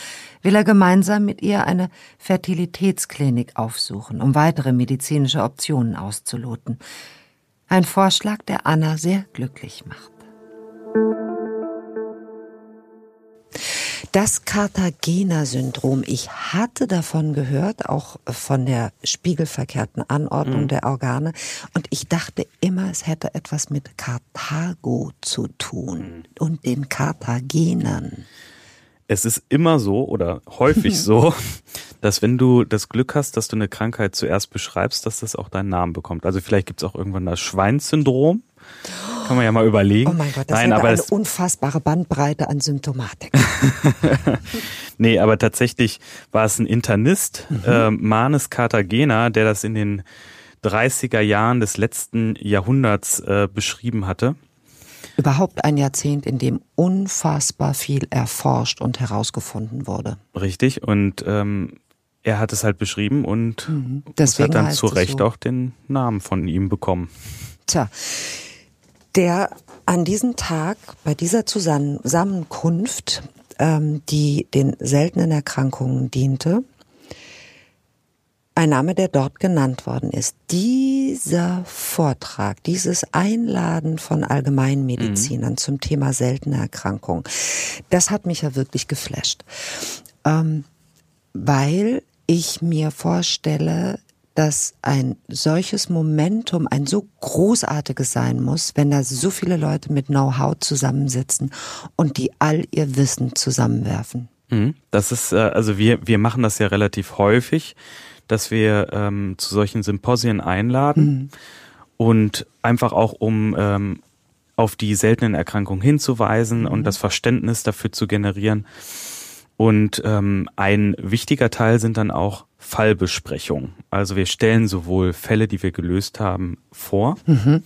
will er gemeinsam mit ihr eine Fertilitätsklinik aufsuchen, um weitere medizinische Optionen auszuloten. Ein Vorschlag, der Anna sehr glücklich macht. Das Cartagena-Syndrom, ich hatte davon gehört, auch von der spiegelverkehrten Anordnung mhm. der Organe, und ich dachte immer, es hätte etwas mit Karthago zu tun mhm. und den Karthagenern es ist immer so oder häufig (laughs) so, dass wenn du das Glück hast, dass du eine Krankheit zuerst beschreibst, dass das auch deinen Namen bekommt. Also vielleicht gibt es auch irgendwann das Schweinsyndrom. Kann man ja mal überlegen. Oh mein Gott, das Nein, aber eine unfassbare Bandbreite an Symptomatik. (laughs) nee, aber tatsächlich war es ein Internist, mhm. äh, Manes Cartagena, der das in den 30er Jahren des letzten Jahrhunderts äh, beschrieben hatte überhaupt ein Jahrzehnt, in dem unfassbar viel erforscht und herausgefunden wurde. Richtig, und ähm, er hat es halt beschrieben und mhm. hat dann zu Recht so. auch den Namen von ihm bekommen. Tja, der an diesem Tag, bei dieser Zusammenkunft, ähm, die den seltenen Erkrankungen diente, ein Name, der dort genannt worden ist. Dieser Vortrag, dieses Einladen von Allgemeinmedizinern mhm. zum Thema seltene Erkrankungen, das hat mich ja wirklich geflasht. Ähm, weil ich mir vorstelle, dass ein solches Momentum ein so großartiges sein muss, wenn da so viele Leute mit Know-how zusammensitzen und die all ihr Wissen zusammenwerfen. Mhm. Das ist, äh, also wir, wir machen das ja relativ häufig, dass wir ähm, zu solchen Symposien einladen mhm. und einfach auch um ähm, auf die seltenen Erkrankungen hinzuweisen mhm. und das Verständnis dafür zu generieren. Und ähm, ein wichtiger Teil sind dann auch Fallbesprechungen. Also wir stellen sowohl Fälle, die wir gelöst haben, vor. Mhm.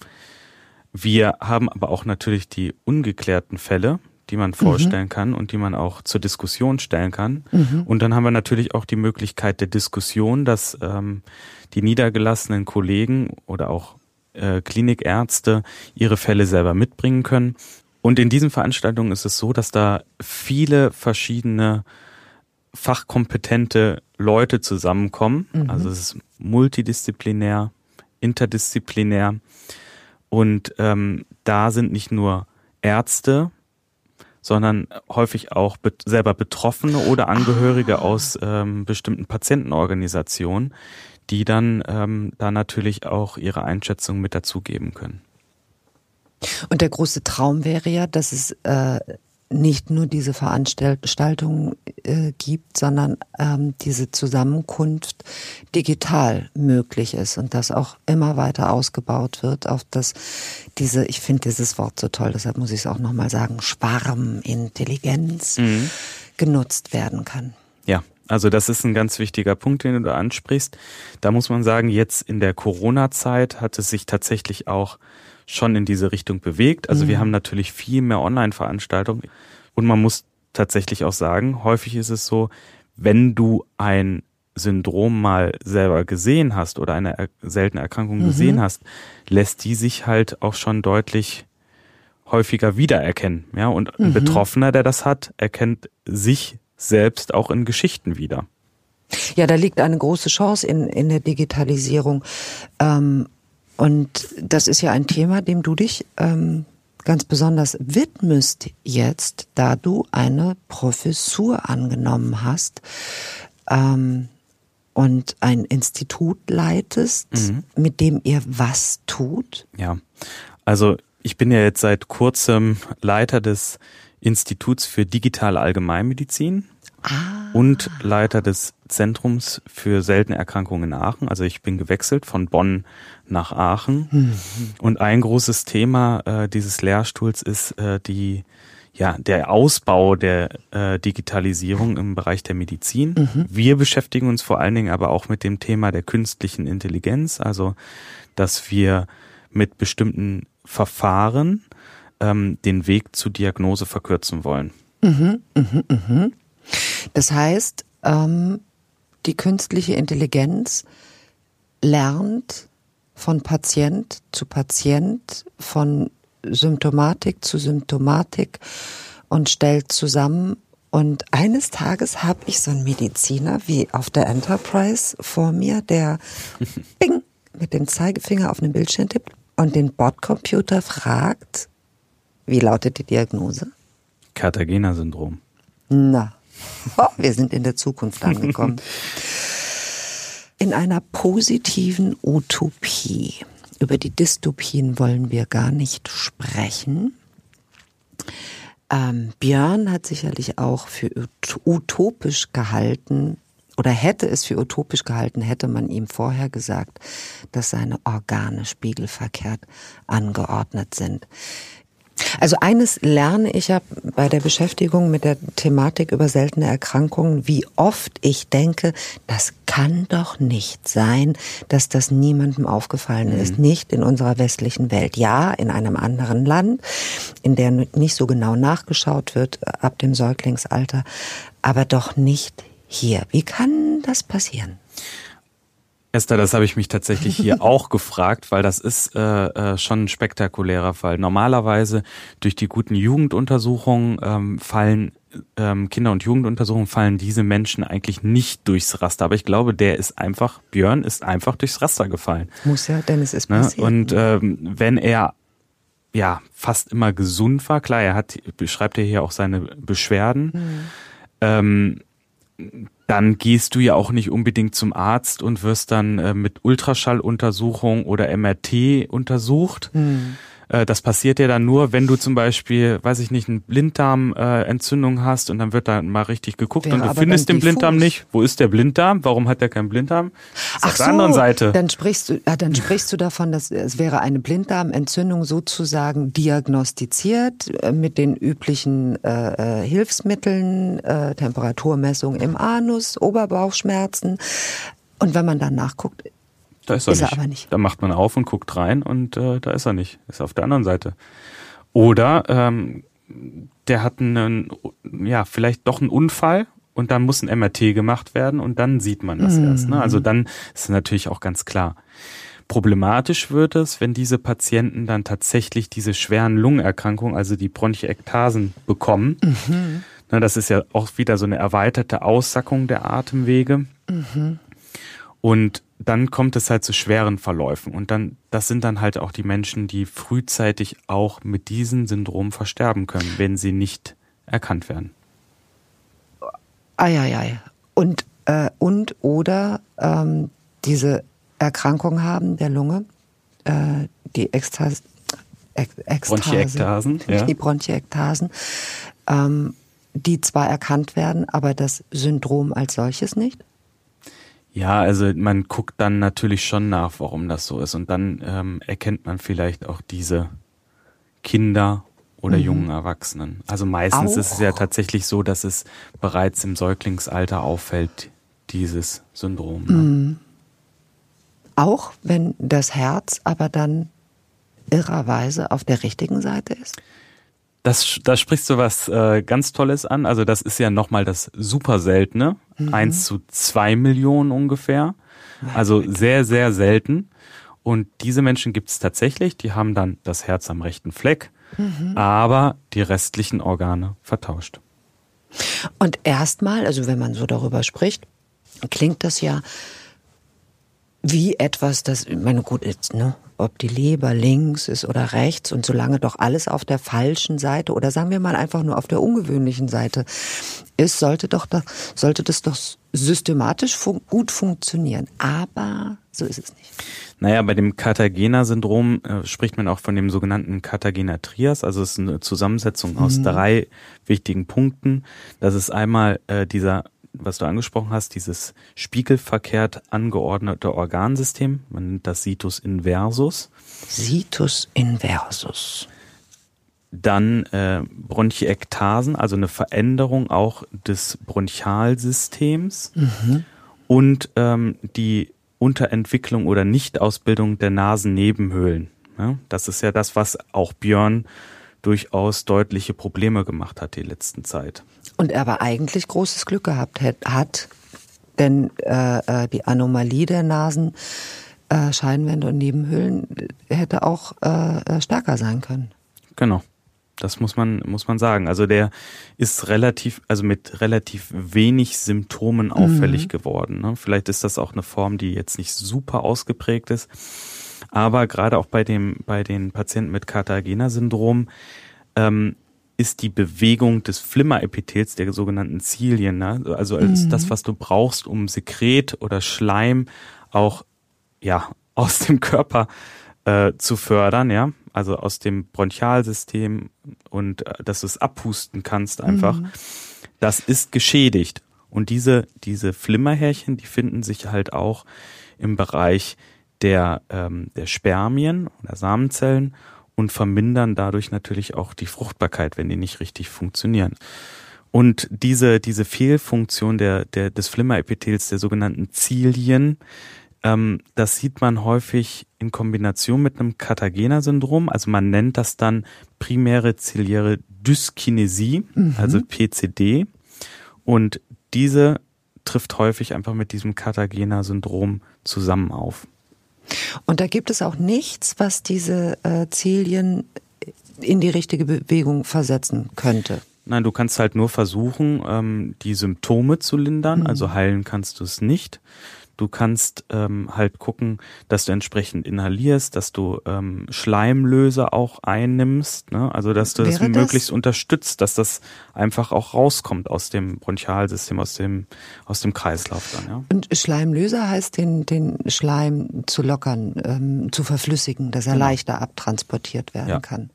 Wir haben aber auch natürlich die ungeklärten Fälle, die man vorstellen mhm. kann und die man auch zur Diskussion stellen kann. Mhm. Und dann haben wir natürlich auch die Möglichkeit der Diskussion, dass ähm, die niedergelassenen Kollegen oder auch äh, Klinikärzte ihre Fälle selber mitbringen können. Und in diesen Veranstaltungen ist es so, dass da viele verschiedene fachkompetente Leute zusammenkommen. Mhm. Also es ist multidisziplinär, interdisziplinär. Und ähm, da sind nicht nur Ärzte, sondern häufig auch be selber Betroffene oder Angehörige ah. aus ähm, bestimmten Patientenorganisationen, die dann ähm, da natürlich auch ihre Einschätzung mit dazugeben können. Und der große Traum wäre ja, dass es äh, nicht nur diese Veranstaltung äh, gibt, sondern ähm, diese Zusammenkunft digital möglich ist und das auch immer weiter ausgebaut wird auf das diese, ich finde dieses Wort so toll, deshalb muss ich es auch nochmal sagen, Schwarmintelligenz mhm. genutzt werden kann. Ja, also das ist ein ganz wichtiger Punkt, den du da ansprichst. Da muss man sagen, jetzt in der Corona-Zeit hat es sich tatsächlich auch schon in diese Richtung bewegt. Also mhm. wir haben natürlich viel mehr Online-Veranstaltungen und man muss tatsächlich auch sagen, häufig ist es so, wenn du ein Syndrom mal selber gesehen hast oder eine er seltene Erkrankung mhm. gesehen hast, lässt die sich halt auch schon deutlich häufiger wiedererkennen. Ja, und ein mhm. Betroffener, der das hat, erkennt sich selbst auch in Geschichten wieder. Ja, da liegt eine große Chance in, in der Digitalisierung. Ähm, und das ist ja ein Thema, dem du dich ähm, ganz besonders widmest jetzt, da du eine Professur angenommen hast ähm, und ein Institut leitest, mhm. mit dem ihr was tut. Ja, also ich bin ja jetzt seit kurzem Leiter des Instituts für digitale Allgemeinmedizin ah. und Leiter des Zentrums für seltene Erkrankungen in Aachen. Also ich bin gewechselt von Bonn nach Aachen. Mhm. Und ein großes Thema äh, dieses Lehrstuhls ist äh, die ja, der Ausbau der äh, Digitalisierung im Bereich der Medizin. Mhm. Wir beschäftigen uns vor allen Dingen aber auch mit dem Thema der künstlichen Intelligenz, also dass wir mit bestimmten Verfahren ähm, den Weg zur Diagnose verkürzen wollen. Mhm, mh, mh. Das heißt, ähm, die künstliche Intelligenz lernt von Patient zu Patient, von Symptomatik zu Symptomatik und stellt zusammen. Und eines Tages habe ich so einen Mediziner wie auf der Enterprise vor mir, der (laughs) bing, mit dem Zeigefinger auf den Bildschirm tippt und den Bordcomputer fragt, wie lautet die Diagnose? Cartagena-Syndrom. Na, oh, wir sind in der Zukunft angekommen. (laughs) in einer positiven Utopie. Über die Dystopien wollen wir gar nicht sprechen. Ähm, Björn hat sicherlich auch für utopisch gehalten oder hätte es für utopisch gehalten, hätte man ihm vorher gesagt, dass seine Organe spiegelverkehrt angeordnet sind. Also eines lerne ich ja bei der Beschäftigung mit der Thematik über seltene Erkrankungen, wie oft ich denke, das kann doch nicht sein, dass das niemandem aufgefallen mhm. ist. Nicht in unserer westlichen Welt. Ja, in einem anderen Land, in der nicht so genau nachgeschaut wird ab dem Säuglingsalter, aber doch nicht hier. Wie kann das passieren? Esther, das habe ich mich tatsächlich hier (laughs) auch gefragt, weil das ist äh, äh, schon ein spektakulärer Fall. Normalerweise durch die guten Jugenduntersuchungen ähm, fallen ähm, Kinder- und Jugenduntersuchungen fallen diese Menschen eigentlich nicht durchs Raster. Aber ich glaube, der ist einfach, Björn ist einfach durchs Raster gefallen. Muss ja, denn es ist Ne? passiert. Und ähm, wenn er ja fast immer gesund war, klar, er hat, beschreibt ja hier auch seine Beschwerden, ähm, dann gehst du ja auch nicht unbedingt zum Arzt und wirst dann äh, mit Ultraschalluntersuchung oder MRT untersucht. Äh, das passiert ja dann nur, wenn du zum Beispiel, weiß ich nicht, eine Blinddarmentzündung äh, Entzündung hast und dann wird da mal richtig geguckt Wäre und du findest den Blinddarm nicht. Wo ist der Blinddarm? Warum hat der keinen Blinddarm? Ach auf der anderen Seite. Dann sprichst du, ja, dann sprichst du davon, dass es wäre eine Blinddarmentzündung sozusagen diagnostiziert äh, mit den üblichen äh, äh, Hilfsmitteln, äh, Temperaturmessung im Anus, Oberbauchschmerzen. Und wenn man dann nachguckt, Da ist er, Ist er nicht. aber nicht. Da macht man auf und guckt rein und äh, da ist er nicht. Ist auf der anderen Seite. Oder ähm, der hat einen, ja, vielleicht doch einen Unfall und dann muss ein MRT gemacht werden und dann sieht man das erst. Ne? Also dann ist es natürlich auch ganz klar. Problematisch wird es, wenn diese Patienten dann tatsächlich diese schweren Lungenerkrankungen, also die Bronchiektasen, bekommen. Ne, das ist ja auch wieder so eine erweiterte Aussackung der Atemwege. Und dann kommt es halt zu schweren Verläufen. Und dann, das sind dann halt auch die Menschen, die frühzeitig auch mit diesem Syndrom versterben können, wenn sie nicht erkannt werden. Eieiei. Und, äh, und oder ähm, diese Erkrankung haben der Lunge, äh, die Ekstase, Ek Bronchiektasen, ja. die Bronchiektasen, ähm, die zwar erkannt werden, aber das Syndrom als solches nicht? Ja, also man guckt dann natürlich schon nach, warum das so ist. Und dann ähm, erkennt man vielleicht auch diese Kinder oder jungen Erwachsenen. Also meistens Auch? ist es ja tatsächlich so, dass es bereits im Säuglingsalter auffällt, dieses Syndrom. Ne? Auch wenn das Herz aber dann irrerweise auf der richtigen Seite ist? Das, da sprichst du was äh, ganz Tolles an. Also das ist ja nochmal das super seltene. Eins zu zwei Millionen ungefähr. Also sehr, sehr selten. Und diese Menschen gibt es tatsächlich, die haben dann das Herz am rechten Fleck, aber die restlichen Organe vertauscht. Und erstmal, also wenn man so darüber spricht, klingt das ja wie etwas, das, ich meine, gut, jetzt, ne, ob die Leber links ist oder rechts und solange doch alles auf der falschen Seite oder sagen wir mal einfach nur auf der ungewöhnlichen Seite ist, sollte doch das, sollte das doch systematisch fun gut funktionieren. Aber so ist es nicht. Naja, bei dem Cartagena-Syndrom äh, spricht man auch von dem sogenannten Cartagena-Trias. Also es ist eine Zusammensetzung aus drei wichtigen Punkten. Das ist einmal äh, dieser, was du angesprochen hast, dieses spiegelverkehrt angeordnete Organsystem. Man nennt das Situs inversus. Situs inversus. Dann äh, Bronchiektasen, also eine Veränderung auch des Bronchialsystems. Und ähm, die Unterentwicklung oder Nichtausbildung der Nasennebenhöhlen. Ja, das ist ja das, was auch Björn durchaus deutliche Probleme gemacht hat die letzten Zeit. Und er aber eigentlich großes Glück gehabt hat, denn äh, äh, die Anomalie der Nasen, äh, Scheinwände und Nebenhöhlen äh, hätte auch äh, äh, stärker sein können. Genau. Das muss man, muss man sagen. Also der ist relativ, also mit relativ wenig Symptomen auffällig geworden. Ne? Vielleicht ist das auch eine Form, die jetzt nicht super ausgeprägt ist. Aber gerade auch bei dem, bei den Patienten mit Cartagena-Syndrom, ähm, ist die Bewegung des Flimmerepithels, der sogenannten Zilien, ne? also als das, was du brauchst, um Sekret oder Schleim auch ja (laughs) aus dem Körper äh, zu fördern, ja, also aus dem Bronchialsystem und äh, dass du es abhusten kannst einfach. Das ist geschädigt und diese diese Flimmerhärchen, die finden sich halt auch im Bereich der ähm, der Spermien oder Samenzellen und vermindern dadurch natürlich auch die Fruchtbarkeit, wenn die nicht richtig funktionieren. Und diese, diese Fehlfunktion der, der, des Flimmerepithels, der sogenannten Zilien, ähm, das sieht man häufig in Kombination mit einem Cartagena-Syndrom. Also man nennt das dann primäre ziliäre Dyskinesie, also PCD. Und diese trifft häufig einfach mit diesem Cartagena-Syndrom zusammen auf. Und da gibt es auch nichts, was diese äh, Zilien in die richtige Bewegung versetzen könnte. Nein, du kannst halt nur versuchen, ähm, die Symptome zu lindern. Mhm. Also heilen kannst du es nicht. Du kannst ähm, halt gucken, dass du entsprechend inhalierst, dass du ähm, Schleimlöser auch einnimmst, ne? also dass du Wäre das möglichst das? unterstützt, dass das einfach auch rauskommt aus dem Bronchialsystem, aus dem aus dem Kreislauf dann. Ja? Und Schleimlöser heißt den den Schleim zu lockern, ähm, zu verflüssigen, dass er genau. leichter abtransportiert werden ja. kann.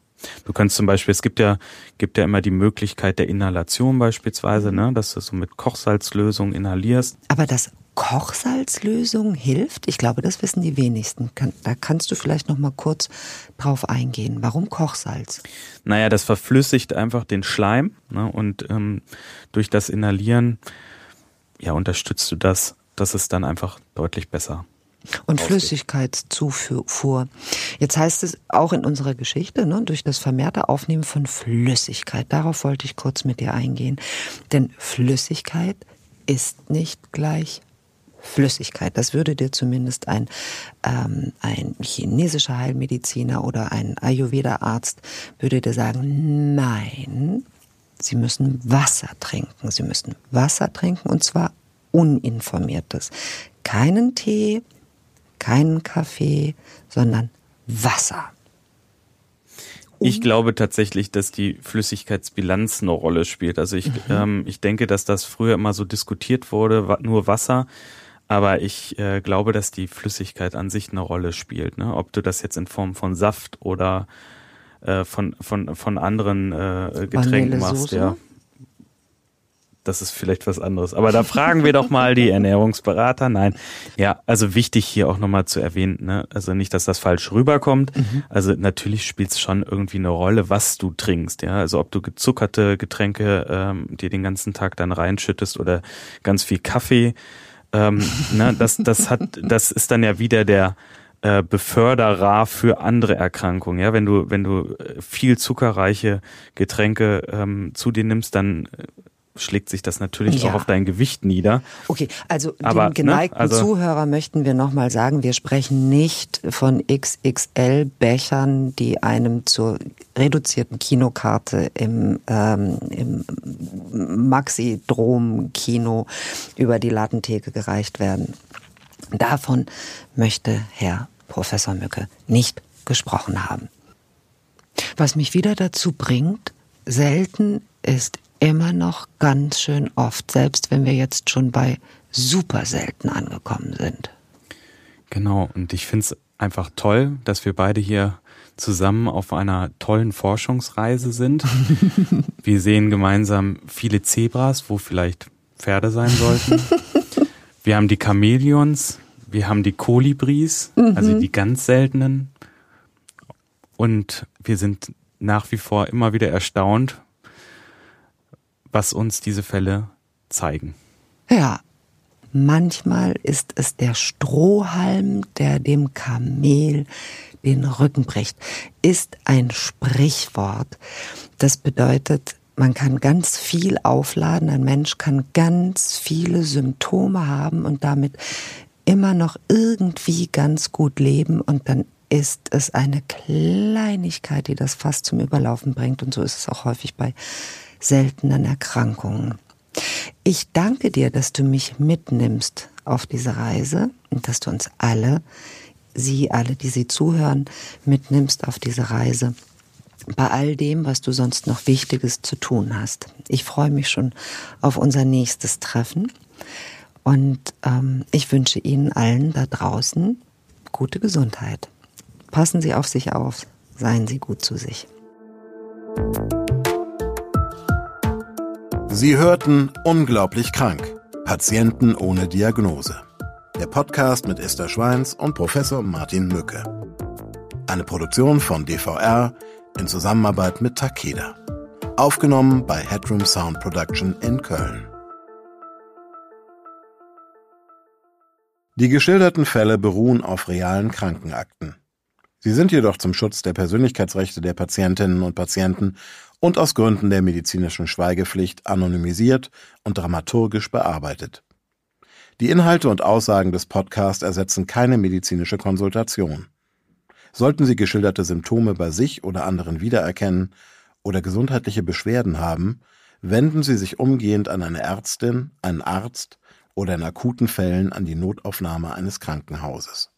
Du kannst zum Beispiel, es gibt ja, gibt ja immer die Möglichkeit der Inhalation beispielsweise, ne, dass du so mit Kochsalzlösung inhalierst. Aber das Kochsalzlösung hilft? Ich glaube, das wissen die wenigsten. Da kannst du vielleicht noch mal kurz drauf eingehen. Warum Kochsalz? Naja, das verflüssigt einfach den Schleim ne, und ähm, durch das Inhalieren ja, unterstützt du das. Das ist dann einfach deutlich besser. Und Flüssigkeitszufuhr. Jetzt heißt es auch in unserer Geschichte, ne, durch das vermehrte Aufnehmen von Flüssigkeit. Darauf wollte ich kurz mit dir eingehen. Denn Flüssigkeit ist nicht gleich Flüssigkeit. Das würde dir zumindest ein, ähm, ein chinesischer Heilmediziner oder ein Ayurveda-Arzt würde dir sagen, nein, Sie müssen Wasser trinken. Sie müssen Wasser trinken und zwar uninformiertes. Keinen Tee, keinen Kaffee, sondern Wasser. Ich glaube tatsächlich, dass die Flüssigkeitsbilanz eine Rolle spielt. Also ich, mhm. ähm, ich denke, dass das früher immer so diskutiert wurde, nur Wasser. Aber ich äh, glaube, dass die Flüssigkeit an sich eine Rolle spielt. Ne? Ob du das jetzt in Form von Saft oder äh, von, von, von anderen äh, Getränken machst, ja. Das ist vielleicht was anderes. Aber da fragen wir doch mal die Ernährungsberater. Nein. Ja, also wichtig hier auch nochmal zu erwähnen, ne? also nicht, dass das falsch rüberkommt. Mhm. Also natürlich spielt es schon irgendwie eine Rolle, was du trinkst. Ja, also ob du gezuckerte Getränke ähm, dir den ganzen Tag dann reinschüttest oder ganz viel Kaffee ähm, (laughs) ne, das, das hat, das ist dann ja wieder der äh, Beförderer für andere Erkrankungen. Ja, wenn du, wenn du äh, viel zuckerreiche Getränke ähm, zu dir nimmst, dann äh, schlägt sich das natürlich ja. auch auf dein Gewicht nieder. Okay, also Aber, dem ne, geneigten ne, also, Zuhörer möchten wir nochmal sagen, wir sprechen nicht von XXL-Bechern, die einem zur reduzierten Kinokarte im, ähm, im Maxi-Drom-Kino über die Ladentheke gereicht werden. Davon möchte Herr Professor Mücke nicht gesprochen haben. Was mich wieder dazu bringt, selten ist immer noch ganz schön oft, selbst wenn wir jetzt schon bei super selten angekommen sind. Genau, und ich finde es einfach toll, dass wir beide hier zusammen auf einer tollen Forschungsreise sind. (laughs) wir sehen gemeinsam viele Zebras, wo vielleicht Pferde sein sollten. (laughs) wir haben die Chamäleons, wir haben die Kolibris, mhm. also die ganz seltenen. Und wir sind nach wie vor immer wieder erstaunt, was uns diese Fälle zeigen. Ja, manchmal ist es der Strohhalm, der dem Kamel den Rücken bricht, ist ein Sprichwort. Das bedeutet, man kann ganz viel aufladen, ein Mensch kann ganz viele Symptome haben und damit immer noch irgendwie ganz gut leben und dann ist es eine Kleinigkeit, die das fast zum Überlaufen bringt und so ist es auch häufig bei seltenen Erkrankungen. Ich danke dir, dass du mich mitnimmst auf diese Reise und dass du uns alle, Sie alle, die Sie zuhören, mitnimmst auf diese Reise bei all dem, was du sonst noch Wichtiges zu tun hast. Ich freue mich schon auf unser nächstes Treffen und ähm, ich wünsche Ihnen allen da draußen gute Gesundheit. Passen Sie auf sich auf, seien Sie gut zu sich. Sie hörten Unglaublich krank. Patienten ohne Diagnose. Der Podcast mit Esther Schweins und Professor Martin Mücke. Eine Produktion von DVR in Zusammenarbeit mit Takeda. Aufgenommen bei Headroom Sound Production in Köln. Die geschilderten Fälle beruhen auf realen Krankenakten. Sie sind jedoch zum Schutz der Persönlichkeitsrechte der Patientinnen und Patienten und aus Gründen der medizinischen Schweigepflicht anonymisiert und dramaturgisch bearbeitet. Die Inhalte und Aussagen des Podcasts ersetzen keine medizinische Konsultation. Sollten Sie geschilderte Symptome bei sich oder anderen wiedererkennen oder gesundheitliche Beschwerden haben, wenden Sie sich umgehend an eine Ärztin, einen Arzt oder in akuten Fällen an die Notaufnahme eines Krankenhauses.